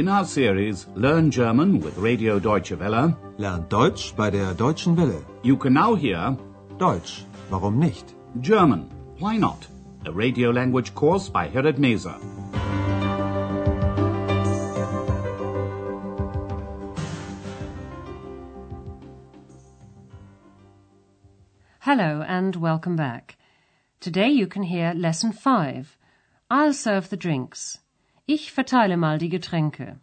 In our series Learn German with Radio Deutsche Welle, Lernt Deutsch bei der Deutschen Welle. you can now hear Deutsch, warum nicht? German, Why Not? A radio language course by Herrad Meese. Hello and welcome back. Today you can hear Lesson 5. I'll serve the drinks. Ich verteile mal die Getränke.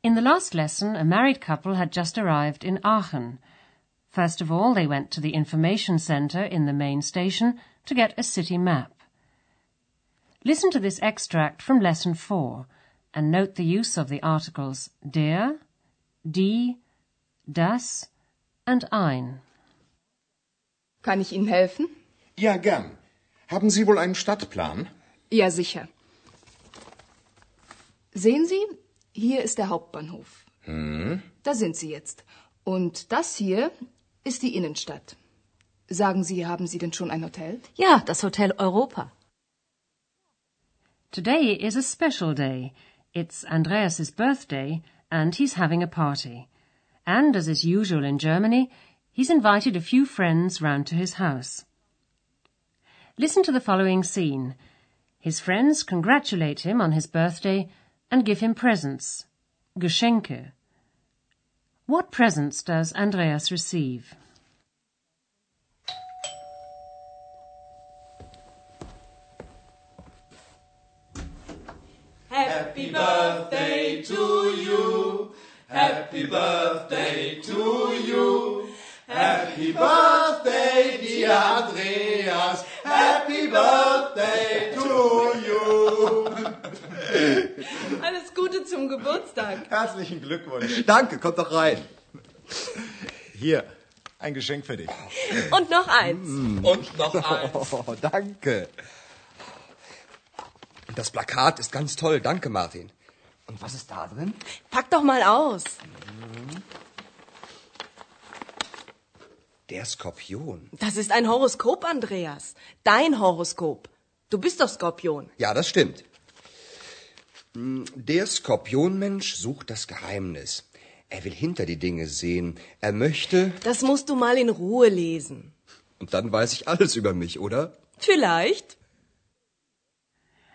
In the last lesson, a married couple had just arrived in Aachen. First of all, they went to the information center in the main station to get a city map. Listen to this extract from Lesson 4 and note the use of the articles der, die, das and ein. Kann ich Ihnen helfen? Ja, gern. Haben Sie wohl einen Stadtplan? Ja, sicher. Sehen Sie, hier ist der Hauptbahnhof. Hm? Da sind Sie jetzt. Und das hier ist die Innenstadt. Sagen Sie, haben Sie denn schon ein Hotel? Ja, das Hotel Europa. Today is a special day. It's Andreas's birthday, and he's having a party. And as is usual in Germany, he's invited a few friends round to his house. Listen to the following scene. His friends congratulate him on his birthday and give him presents. Geschenke. What presents does Andreas receive? Happy birthday to you. Happy birthday to you. Happy birthday, dear Andreas. Geburtstag. Herzlichen Glückwunsch. Danke, kommt doch rein. Hier, ein Geschenk für dich. Und noch eins. Und noch eins. Oh, danke. Das Plakat ist ganz toll. Danke, Martin. Und was ist da drin? Pack doch mal aus. Der Skorpion. Das ist ein Horoskop, Andreas. Dein Horoskop. Du bist doch Skorpion. Ja, das stimmt. Der Skorpionmensch sucht das Geheimnis. Er will hinter die Dinge sehen. Er möchte. Das musst du mal in Ruhe lesen. Und dann weiß ich alles über mich, oder? Vielleicht.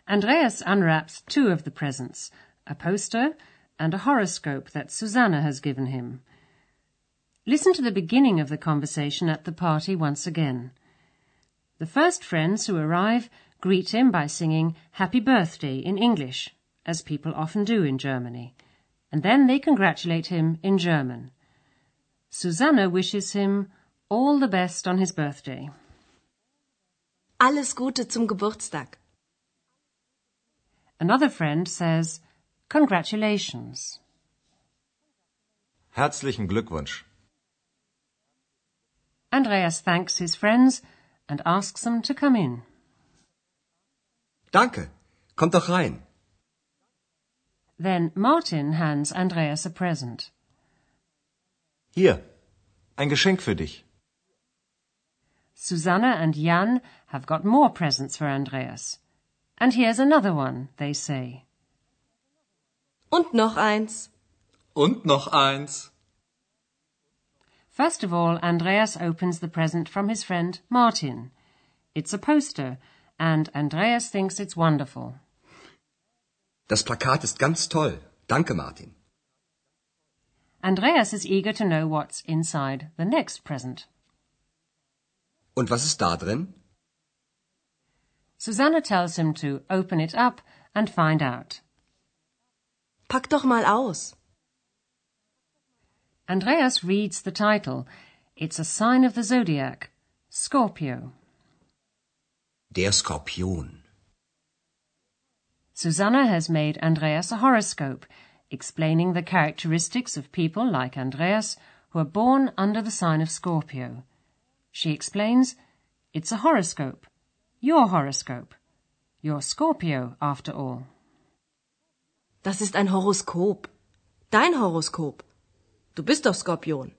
Andreas unwraps two of the presents, a poster and a horoscope that Susanna has given him. Listen to the beginning of the conversation at the party once again. The first friends who arrive greet him by singing Happy Birthday in English, as people often do in Germany, and then they congratulate him in German. Susanna wishes him all the best on his birthday. Alles Gute zum Geburtstag. Another friend says, Congratulations. Herzlichen Glückwunsch. Andreas thanks his friends and asks them to come in. Danke. Kommt doch rein. Then Martin hands Andreas a present. Hier, ein Geschenk für dich. Susanna and Jan have got more presents for Andreas. And here's another one, they say. Und noch eins. Und noch eins. First of all, Andreas opens the present from his friend Martin. It's a poster, and Andreas thinks it's wonderful. Das Plakat ist ganz toll. Danke, Martin. Andreas is eager to know what's inside the next present. Und was ist da drin? Susanna tells him to open it up and find out. Pack doch mal aus. Andreas reads the title. It's a sign of the zodiac, Scorpio. Der Skorpion. Susanna has made Andreas a horoscope, explaining the characteristics of people like Andreas who are born under the sign of Scorpio. She explains, it's a horoscope, your horoscope. You're Scorpio, after all. Das ist ein Horoskop. Dein Horoskop. Du bist doch Skorpion.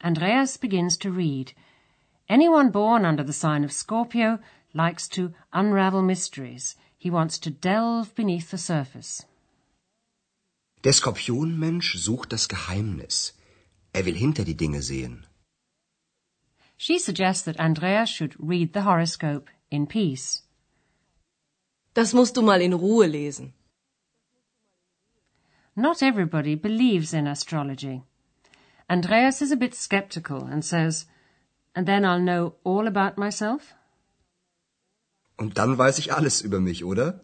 Andreas begins to read. Anyone born under the sign of Scorpio likes to unravel mysteries. He wants to delve beneath the surface. Der Skorpionmensch sucht das Geheimnis. Er will hinter die Dinge sehen. She suggests that Andreas should read the horoscope in peace. Das musst du mal in Ruhe lesen. Not everybody believes in astrology. Andreas is a bit skeptical and says, And then I'll know all about myself? Und dann weiß ich alles über mich, oder?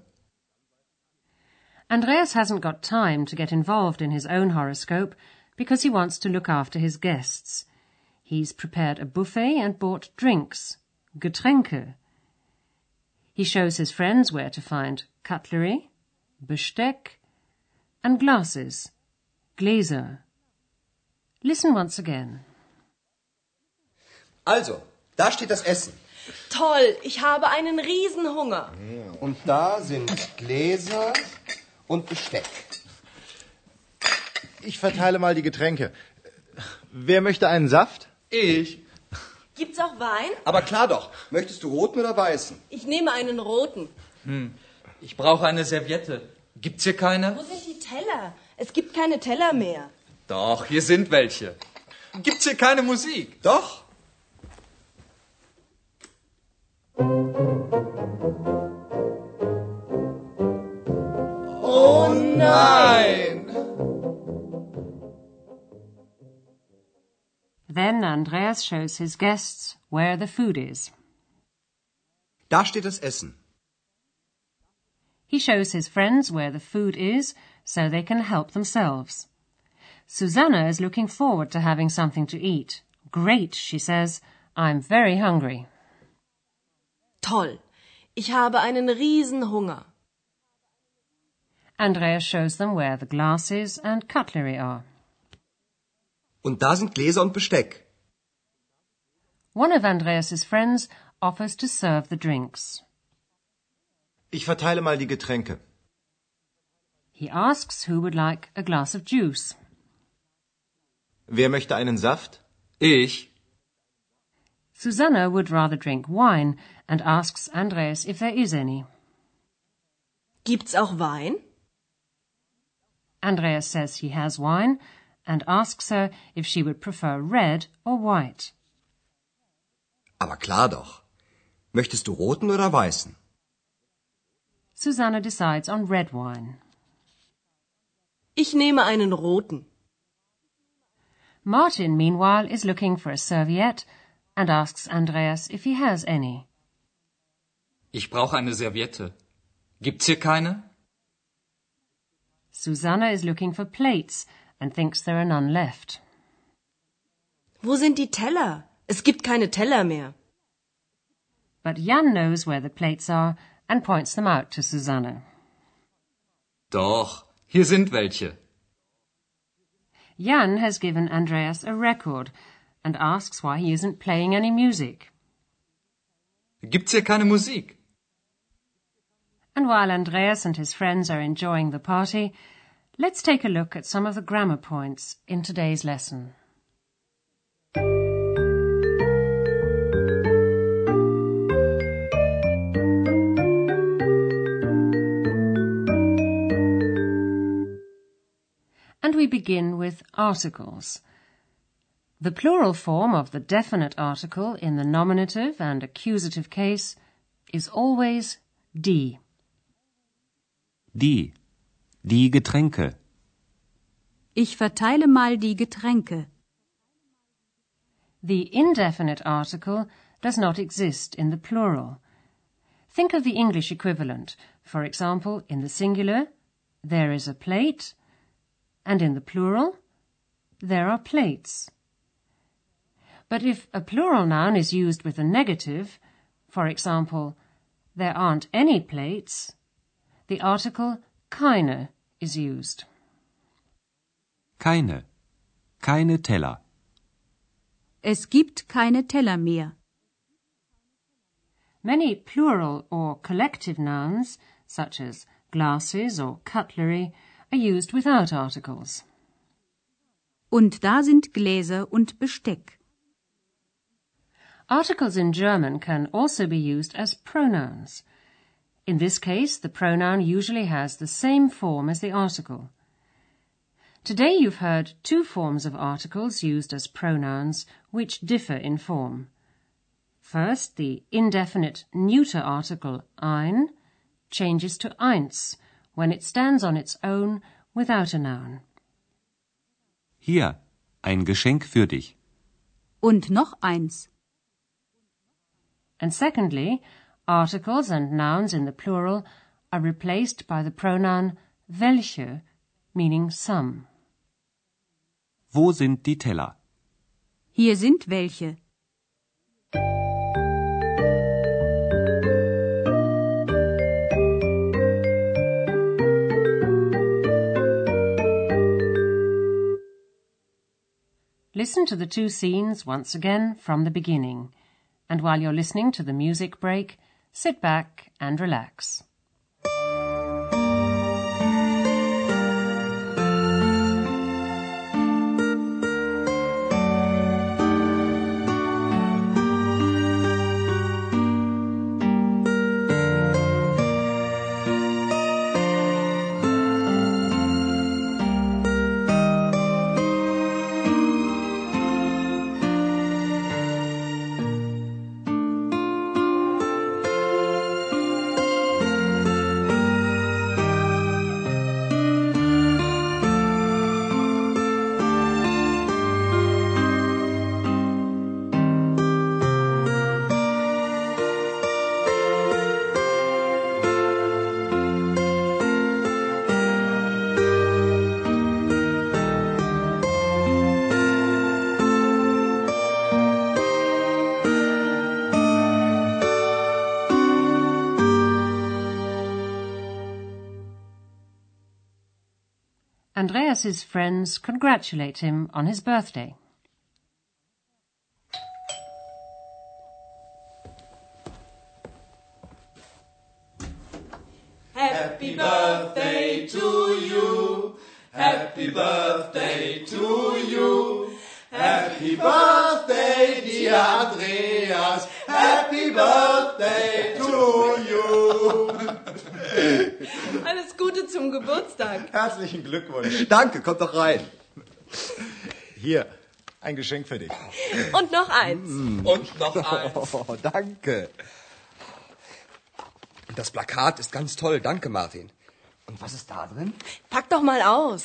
Andreas hasn't got time to get involved in his own horoscope because he wants to look after his guests. He's prepared a buffet and bought drinks, Getränke. He shows his friends where to find cutlery, Besteck, and glasses, Gläser. Listen once again. Also, da steht das Essen. Toll, ich habe einen Riesenhunger. Und da sind Gläser und Besteck. Ich verteile mal die Getränke. Wer möchte einen Saft? Ich. Gibt's auch Wein? Aber klar doch. Möchtest du roten oder weißen? Ich nehme einen roten. Ich brauche eine Serviette. Gibt's hier keine? Wo sind die Teller? Es gibt keine Teller mehr. Doch, hier sind welche. Gibt's hier keine Musik? Doch. Nein! Then Andreas shows his guests where the food is. Da steht das Essen. He shows his friends where the food is so they can help themselves. Susanna is looking forward to having something to eat. Great, she says. I'm very hungry. Toll, ich habe einen Riesenhunger. Andreas shows them where the glasses and cutlery are. Und da sind Gläser und Besteck. One of Andreas's friends offers to serve the drinks. Ich verteile mal die Getränke. He asks who would like a glass of juice. Wer möchte einen Saft? Ich. Susanna would rather drink wine and asks Andreas if there is any. Gibt's auch Wein? Andreas says he has wine and asks her if she would prefer red or white. Aber klar doch. Möchtest du roten oder weißen? Susanna decides on red wine. Ich nehme einen roten. Martin, meanwhile, is looking for a serviette and asks Andreas if he has any. Ich brauche eine Serviette. Gibt's hier keine? Susanna is looking for plates and thinks there are none left. Wo sind die Teller? Es gibt keine Teller mehr. But Jan knows where the plates are and points them out to Susanna. Doch, hier sind welche. Jan has given Andreas a record and asks why he isn't playing any music. Gibt's hier keine Musik? And while Andreas and his friends are enjoying the party, let's take a look at some of the grammar points in today's lesson. And we begin with articles. The plural form of the definite article in the nominative and accusative case is always die. Die. Die Getränke. Ich verteile mal die Getränke. The indefinite article does not exist in the plural. Think of the English equivalent. For example, in the singular, there is a plate, and in the plural, there are plates. But if a plural noun is used with a negative, for example, there aren't any plates, the article keine is used. Keine. Keine Teller. Es gibt keine Teller mehr. Many plural or collective nouns, such as glasses or cutlery, are used without articles. Und da sind Gläser und Besteck. Articles in German can also be used as pronouns. In this case, the pronoun usually has the same form as the article. Today you've heard two forms of articles used as pronouns which differ in form. First, the indefinite neuter article ein changes to eins when it stands on its own without a noun. Hier, ein Geschenk für dich. Und noch eins. And secondly, articles and nouns in the plural are replaced by the pronoun welche, meaning some. Wo sind die Teller? Hier sind welche. Listen to the two scenes once again from the beginning, and while you're listening to the music break, sit back and relax. Andreas's friends congratulate him on his birthday. Happy birthday to you. Happy birthday to you. Happy birthday, dear Andreas. Happy birthday to you. Alles Gute zum Geburtstag. Herzlichen Glückwunsch. Danke, kommt doch rein. Hier, ein Geschenk für dich. Und noch eins. Und noch eins. Oh, danke. Das Plakat ist ganz toll. Danke, Martin. Und was ist da drin? Pack doch mal aus.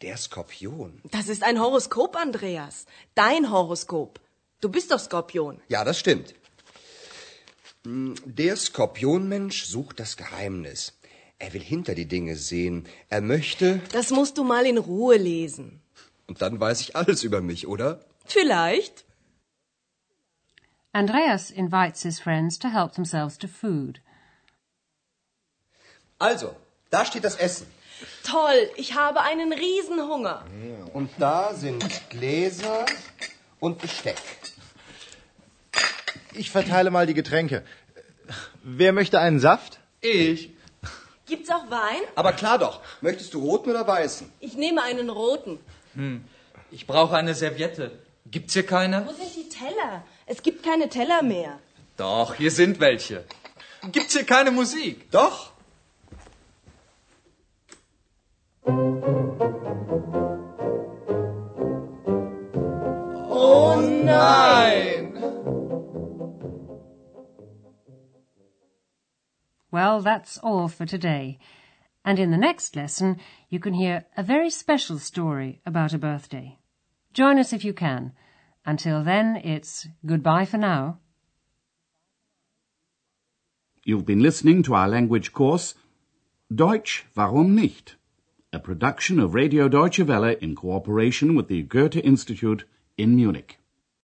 Der Skorpion. Das ist ein Horoskop, Andreas. Dein Horoskop. Du bist doch Skorpion. Ja, das stimmt. Der Skorpionmensch sucht das Geheimnis. Er will hinter die Dinge sehen. Er möchte. Das musst du mal in Ruhe lesen. Und dann weiß ich alles über mich, oder? Vielleicht. Andreas invites his friends to help themselves to food. Also, da steht das Essen. Toll, ich habe einen Riesenhunger. Und da sind Gläser und Besteck. Ich verteile mal die Getränke. Wer möchte einen Saft? Ich. Gibt's auch Wein? Aber klar doch. Möchtest du roten oder weißen? Ich nehme einen roten. Ich brauche eine Serviette. Gibt's hier keine? Wo sind die Teller? Es gibt keine Teller mehr. Doch, hier sind welche. Gibt's hier keine Musik? Doch. Oh nein! Well, that's all for today. And in the next lesson, you can hear a very special story about a birthday. Join us if you can. Until then, it's goodbye for now. You've been listening to our language course Deutsch, warum nicht? A production of Radio Deutsche Welle in cooperation with the Goethe Institute in Munich.